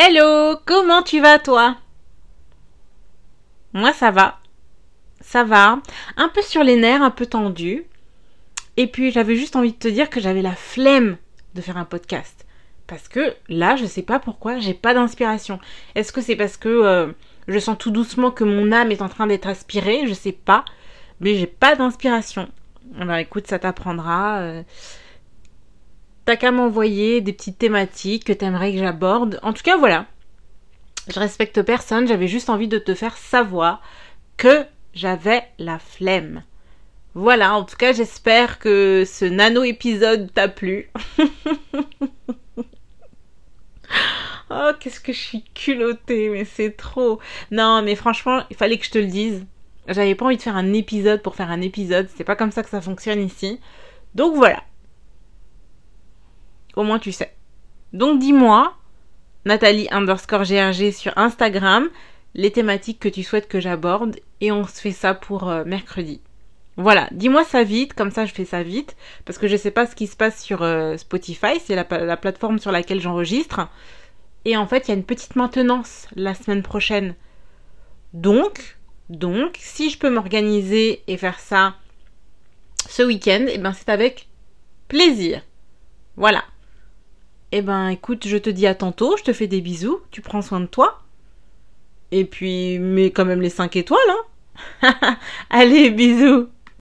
Hello, comment tu vas toi? Moi ça va. Ça va. Un peu sur les nerfs, un peu tendu. Et puis j'avais juste envie de te dire que j'avais la flemme de faire un podcast. Parce que là, je sais pas pourquoi, j'ai pas d'inspiration. Est-ce que c'est parce que euh, je sens tout doucement que mon âme est en train d'être aspirée? Je sais pas. Mais j'ai pas d'inspiration. Alors écoute, ça t'apprendra. Euh, T'as qu'à m'envoyer des petites thématiques que t'aimerais que j'aborde. En tout cas, voilà. Je respecte personne, j'avais juste envie de te faire savoir que j'avais la flemme. Voilà, en tout cas, j'espère que ce nano épisode t'a plu. oh, qu'est-ce que je suis culottée, mais c'est trop. Non, mais franchement, il fallait que je te le dise. J'avais pas envie de faire un épisode pour faire un épisode, c'est pas comme ça que ça fonctionne ici. Donc voilà. Au moins tu sais. Donc dis-moi, Nathalie underscore GRG sur Instagram, les thématiques que tu souhaites que j'aborde et on se fait ça pour euh, mercredi. Voilà, dis-moi ça vite, comme ça je fais ça vite, parce que je sais pas ce qui se passe sur euh, Spotify, c'est la, la, plateforme sur laquelle j'enregistre. Et en fait, il y a une petite maintenance la semaine prochaine. Donc, donc, si je peux m'organiser et faire ça ce week-end, eh ben c'est avec plaisir. Voilà. Eh ben écoute, je te dis à tantôt, je te fais des bisous, tu prends soin de toi. Et puis, mets quand même les 5 étoiles, hein. Allez, bisous